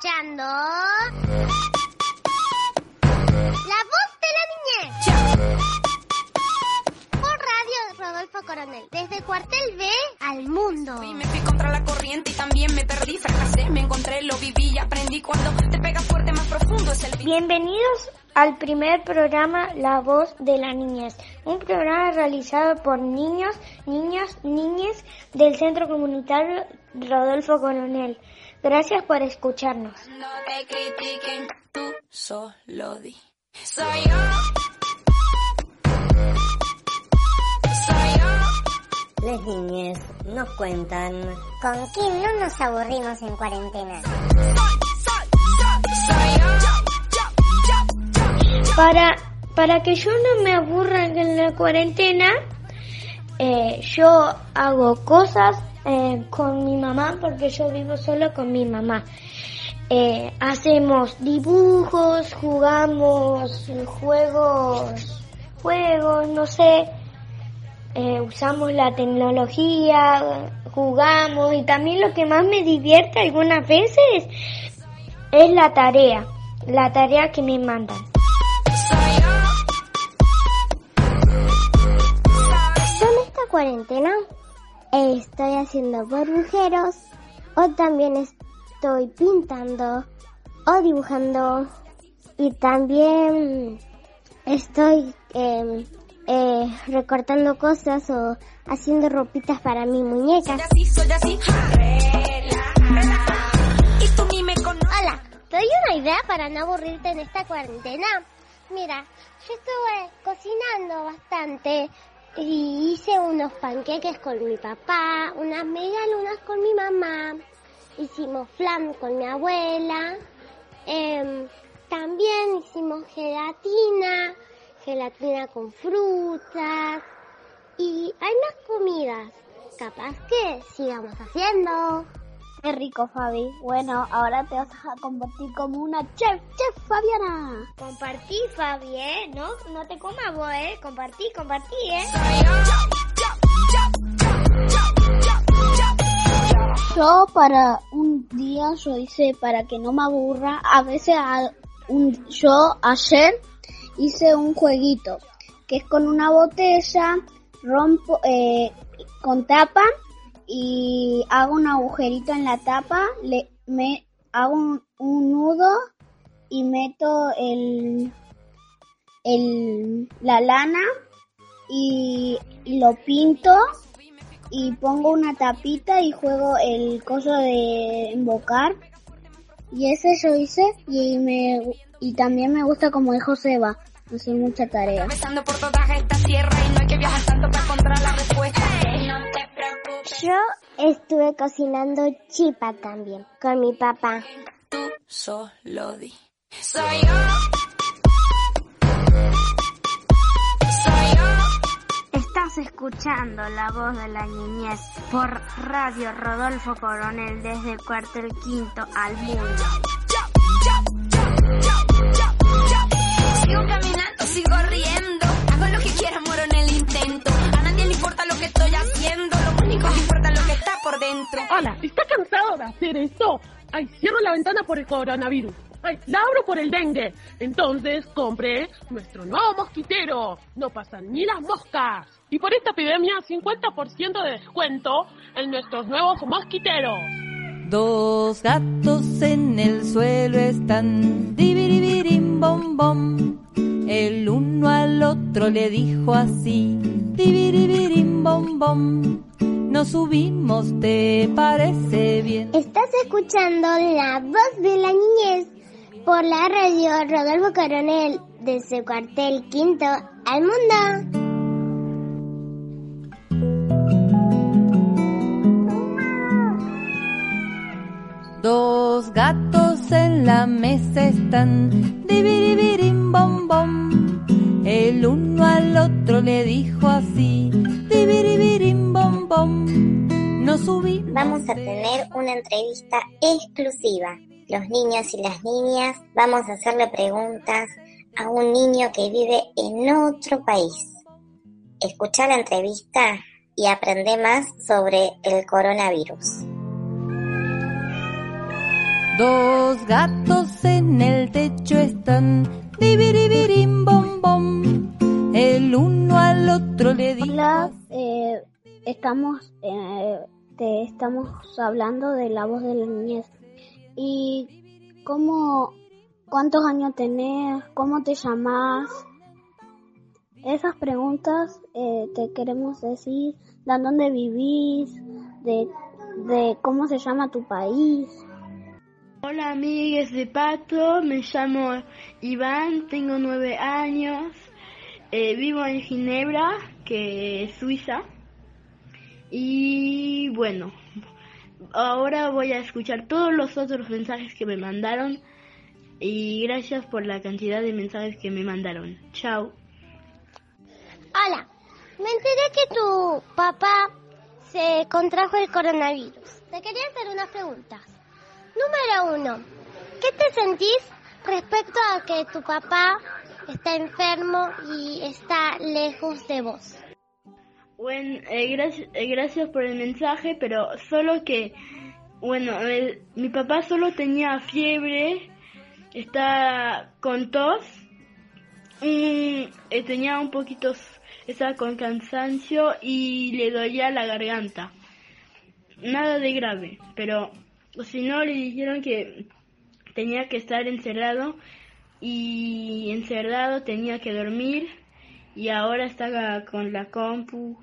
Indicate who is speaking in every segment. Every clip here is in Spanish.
Speaker 1: escuchando La Coronel, desde Cuartel B al mundo.
Speaker 2: Y me fui contra la corriente y también me perdí, fracasé, me encontré, lo viví y aprendí cuando te pega fuerte más profundo es el.
Speaker 3: Bienvenidos al primer programa La Voz de la Niñez, un programa realizado por niños, niñas, niñes del Centro Comunitario Rodolfo Coronel. Gracias por escucharnos.
Speaker 2: No te critiquen, tú solo di. Soy yo. Yo.
Speaker 4: Las niñas nos cuentan
Speaker 1: ¿Con quién no nos aburrimos en cuarentena?
Speaker 3: Para, para que yo no me aburra en la cuarentena, eh, yo hago cosas eh, con mi mamá porque yo vivo solo con mi mamá. Eh, hacemos dibujos, jugamos juegos, juegos, no sé, eh, usamos la tecnología, jugamos y también lo que más me divierte algunas veces es la tarea, la tarea que me mandan.
Speaker 2: Yo.
Speaker 1: En esta cuarentena estoy haciendo burbujeros o también estoy pintando o dibujando y también estoy eh, eh, recortando cosas o haciendo ropitas para mi muñeca.
Speaker 2: Soy así, soy así. Relaja. Y tú ni me conoces.
Speaker 1: Hola, ¿te doy una idea para no aburrirte en esta cuarentena? Mira, yo estuve cocinando bastante y hice unos panqueques con mi papá, unas medialunas con mi mamá, hicimos flan con mi abuela, em, también hicimos gelatina, gelatina con frutas y hay más comidas. Capaz que sigamos haciendo.
Speaker 5: Qué rico, Fabi. Bueno, ahora te vas a convertir como una chef, chef Fabiana.
Speaker 3: Compartí, Fabi, ¿eh? No, no te comas vos, ¿eh? Compartí, compartí, ¿eh?
Speaker 2: Yo
Speaker 5: para un día, yo hice para que no me aburra, a veces a- un, yo ayer hice un jueguito que es con una botella, rompo eh, con tapa y hago un agujerito en la tapa, le me hago un, nudo y meto el, el la lana y, y lo pinto y pongo una tapita y juego el coso de invocar. Y ese yo hice y me y también me gusta como dijo Seba hacer mucha tarea
Speaker 2: Atravesando por todas estas tierras y no hay que viajar tanto para encontrar la respuesta. No te preocupes.
Speaker 1: Yo estuve cocinando chipa también con mi papá.
Speaker 2: Tú solo di. Soy yo. Soy yo.
Speaker 3: Estás escuchando la voz de la niñez por Radio Rodolfo Coronel desde el cuartel quinto al mundo.
Speaker 6: Hola, ¿está cansado de hacer eso? Ay, cierro la ventana por el coronavirus. Ay, la abro por el dengue. Entonces compré nuestro nuevo mosquitero. No pasan ni las moscas. Y por esta epidemia, 50% de descuento en nuestros nuevos mosquiteros.
Speaker 7: Dos gatos en el suelo están diviribirim bom bom. El uno al otro le dijo así, diviribirim bom bom. Nos subimos, ¿te parece bien?
Speaker 1: Estás escuchando la voz de la niñez por la radio Rodolfo Coronel desde el cuartel quinto al mundo.
Speaker 7: Dos gatos en la mesa están diviribirim bom bom. El uno al otro le dijo así, bom. Nos.
Speaker 1: Vamos a tener una entrevista exclusiva. Los niños y las niñas vamos a hacerle preguntas a un niño que vive en otro país. Escucha la entrevista y aprende más sobre el coronavirus.
Speaker 7: Dos gatos en el techo están, bom bom. El uno al otro le dijo.
Speaker 5: Hola, eh, estamos, eh, te estamos hablando de la voz de la niñez. ¿Y cómo, cuántos años tenés? ¿Cómo te llamás? Esas preguntas eh, te queremos decir, de dónde vivís, de, de cómo se llama tu país.
Speaker 8: Hola amigues de Pato, me llamo Iván, tengo nueve años, eh, vivo en Ginebra, que es Suiza. Y bueno, ahora voy a escuchar todos los otros mensajes que me mandaron y gracias por la cantidad de mensajes que me mandaron. Chao.
Speaker 1: Hola, me enteré que tu papá se contrajo el coronavirus. Te quería hacer unas preguntas. Número uno, ¿qué te sentís respecto a que tu papá está enfermo y está lejos de vos?
Speaker 8: Bueno, eh, gracias, eh, gracias por el mensaje, pero solo que, bueno, mi papá solo tenía fiebre, está con tos, y, eh, tenía un poquito, estaba con cansancio y le dolía la garganta. Nada de grave, pero si no le dijeron que tenía que estar encerrado y encerrado tenía que dormir y ahora está con la compu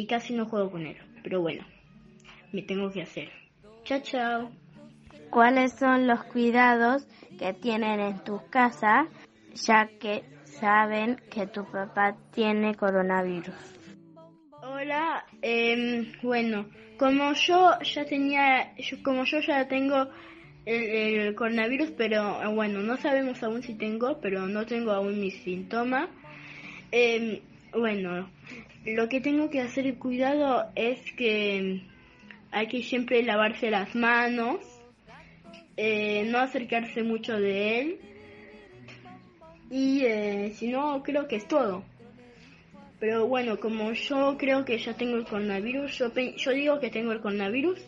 Speaker 8: y casi no juego con él. Pero bueno, me tengo que hacer. Chao, chao.
Speaker 9: ¿Cuáles son los cuidados que tienen en tu casa ya que saben que tu papá tiene coronavirus?
Speaker 8: Hola, em, bueno, como yo ya tenía, yo- como yo ya tengo el, el coronavirus, pero eh, bueno, no sabemos aún si tengo, pero no tengo aún mis síntomas. Em, bueno, lo que tengo que hacer cuidado es que hay que siempre lavarse las manos, eh, no acercarse mucho de él y eh, si no creo que es todo. Pero bueno, como yo creo que ya tengo el coronavirus, yo, yo digo que tengo el coronavirus,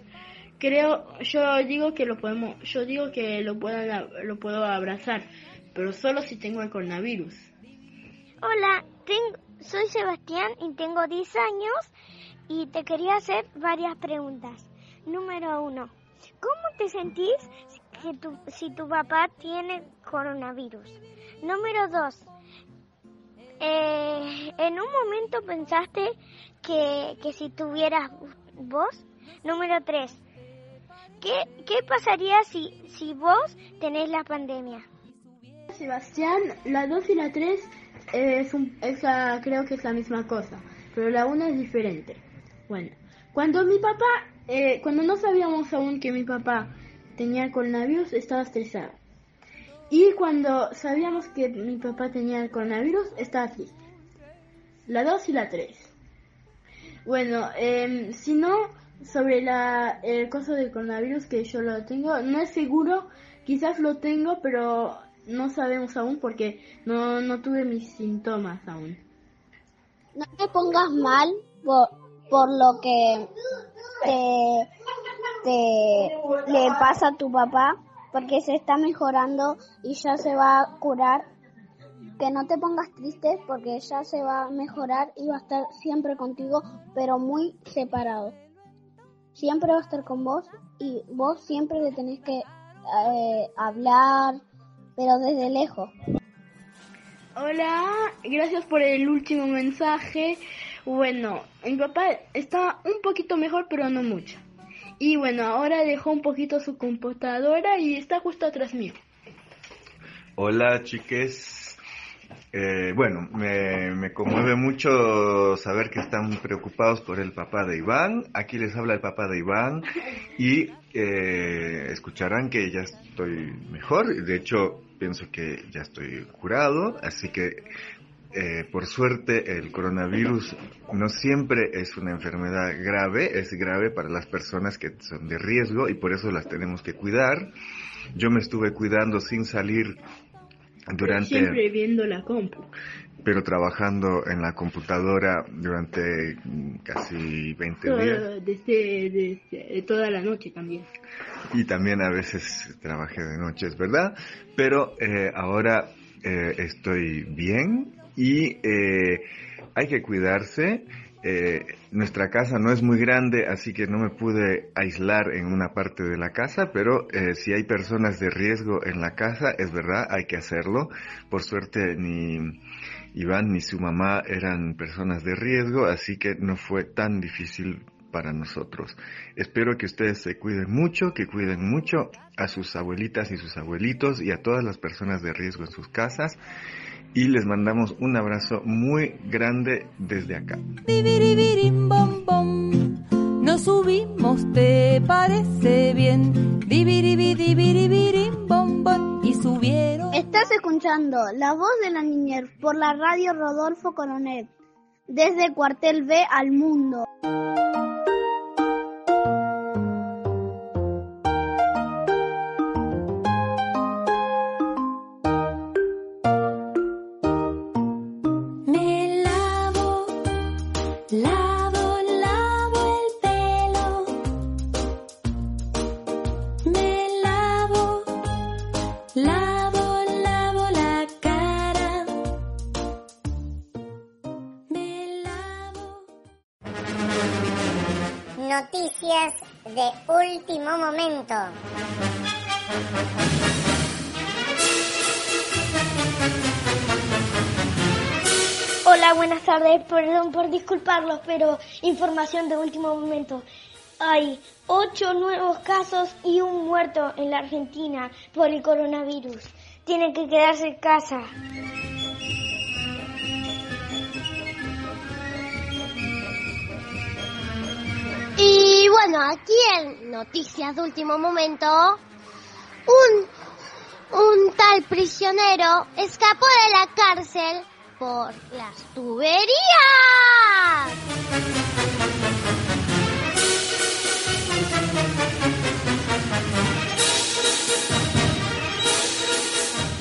Speaker 8: creo, yo digo que lo podemos, yo digo que lo puedan, a- lo puedo abrazar, pero solo si tengo el coronavirus.
Speaker 3: Hola, tengo- soy Sebastián y tengo 10 años y te quería hacer varias preguntas. Número uno, ¿cómo te sentís que tu- si tu papá tiene coronavirus? Número dos, eh, ¿en un momento pensaste que, que si tuvieras vos? Número tres, ¿qué, qué pasaría si, si vos tenés la pandemia?
Speaker 8: Sebastián, la 2 y la 3 es la- creo que es la misma cosa, pero la 1 es diferente. Bueno, cuando mi papá, eh, cuando no sabíamos aún que mi papá tenía coronavirus, estaba estresado. Y cuando sabíamos que mi papá tenía coronavirus, estaba triste. La 2 y la 3. Bueno, em, si no, sobre la, el coso del coronavirus que yo lo tengo, no es seguro, quizás lo tengo, pero no sabemos aún porque no, no tuve mis síntomas aún.
Speaker 5: No te pongas mal por, por lo que te, te le pasa a tu papá, porque se está mejorando y ya se va a curar. Que no te pongas triste porque ya se va a mejorar y va a estar siempre contigo, pero muy separado. Siempre va a estar con vos y vos siempre le tenés que eh, hablar, pero desde lejos.
Speaker 8: Hola, gracias por el último mensaje. Bueno, mi papá está un poquito mejor, pero no mucho. Y bueno, ahora dejó un poquito su computadora y está justo atrás mío.
Speaker 10: Hola chiques. Eh, bueno, me, me conmueve mucho saber que están preocupados por el papá de Iván. Aquí les habla el papá de Iván y eh, escucharán que ya estoy mejor. De hecho, pienso que ya estoy curado. Así que, eh, por suerte, el coronavirus no siempre es una enfermedad grave. Es grave para las personas que son de riesgo y por eso las tenemos que cuidar. Yo me estuve cuidando sin salir durante
Speaker 8: Siempre viendo la compu.
Speaker 10: Pero trabajando en la computadora durante casi 20 días.
Speaker 8: Desde, desde toda la noche también.
Speaker 10: y también a veces trabajé de noches, ¿verdad? Pero eh, ahora eh, estoy bien y eh, hay que cuidarse. Eh, nuestra casa no es muy grande, así que no me pude aislar en una parte de la casa, pero eh, si hay personas de riesgo en la casa, es verdad, hay que hacerlo. Por suerte ni Iván ni su mamá eran personas de riesgo, así que no fue tan difícil para nosotros. Espero que ustedes se cuiden mucho, que cuiden mucho a sus abuelitas y sus abuelitos y a todas las personas de riesgo en sus casas. Y les mandamos un abrazo muy grande desde acá.
Speaker 7: Nos subimos, ¿te parece bien? Y subieron.
Speaker 5: Estás escuchando La Voz de la Niñez por la radio Rodolfo Coronel, desde Cuartel B al mundo.
Speaker 11: De último momento.
Speaker 3: Hola, buenas tardes. Perdón por disculparlos, pero información de último momento. Hay ocho nuevos casos y un muerto en la Argentina por el coronavirus. Tienen que quedarse en casa.
Speaker 1: Y bueno, aquí en Noticias de Último Momento, un, un tal prisionero escapó de la cárcel por las tuberías.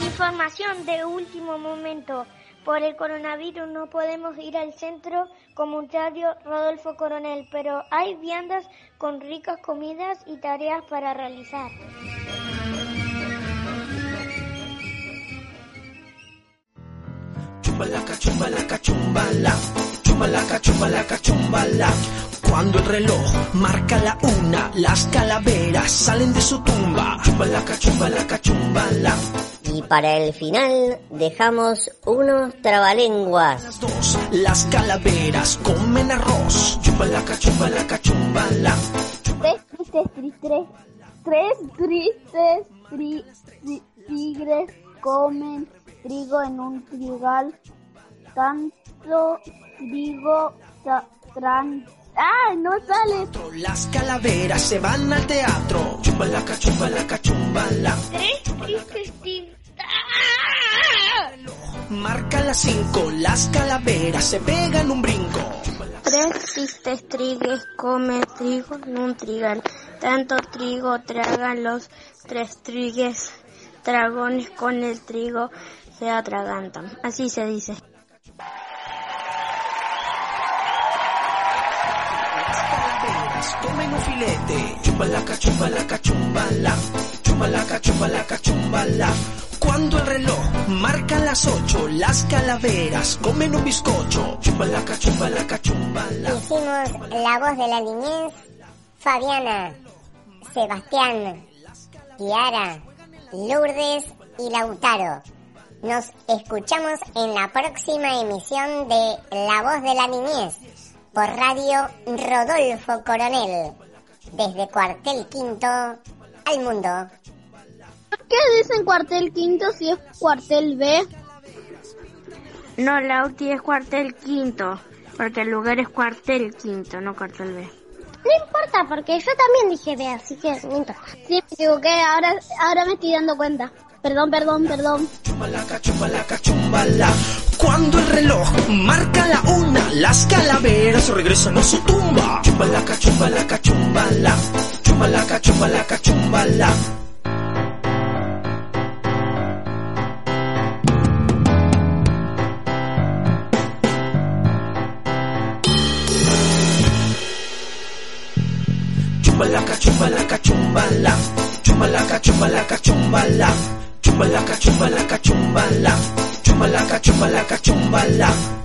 Speaker 3: Información de último momento. Por el coronavirus no podemos ir al centro comunitario Rodolfo Coronel, pero hay viandas con ricas comidas y tareas para realizar.
Speaker 12: Chumbalaca, chumbalaca, chumbala. Chumbalaca, chumbalaca, chumbala. Cuando el reloj marca la una, las calaveras salen de su tumba. Chumbalaca, chumbalaca, chumbala.
Speaker 4: Para el final dejamos unos trabalenguas.
Speaker 12: Dos, las calaveras comen arroz. Chumbalaca, chumbalaca, chumbala.
Speaker 5: Tres tristes, tristes, tres tristes tri- tri- tigres comen trigo en un trigal. Tanto trigo tra- tran- ¡Ah! No sale.
Speaker 12: Las calaveras se van al teatro. Chumbalaca, chumbalaca, chumbala.
Speaker 3: Tres tristes tigres.
Speaker 12: Marca las cinco, las calaveras se pegan un brinco.
Speaker 9: Tres tristes trigues comen trigo en un trigal. Tanto trigo tragan los tres trigues. Dragones con el trigo se atragantan. Así se dice.
Speaker 12: Un filete. Chumbalaca, chumbalaca, chumbala. Chumbalaca, chumbalaca, chumbala. Cuando el reloj marca las ocho, las calaveras comen un bizcocho. Chumbalaca, chumbalaca, chumbala.
Speaker 11: Hicimos la voz de la niñez, Fabiana, Sebastián, Kiara, Lourdes y Lautaro. Nos escuchamos en la próxima emisión de La voz de la niñez por Radio Rodolfo Coronel, desde Cuartel Quinto al mundo.
Speaker 5: ¿Qué dicen cuartel quinto si es cuartel B?
Speaker 9: No, la UTI es cuartel quinto. Porque el lugar es cuartel quinto, no cuartel B.
Speaker 1: No importa, porque yo también dije B, así que no importa.
Speaker 5: Sí, me equivoqué, ahora, ahora me estoy dando cuenta. Perdón, perdón, perdón.
Speaker 12: Chumbalaca, chumbalaca, chumbala. Cuando el reloj marca la una, las calaveras regresan a su tumba. Chumbalaca, chumbalaca, chumbala. Chumbalaca, chumbalaca, chumbala. Chumbala, chumbalaca, chumbalaca, chumbala, chumbalaca, chumbalaca, chumbala.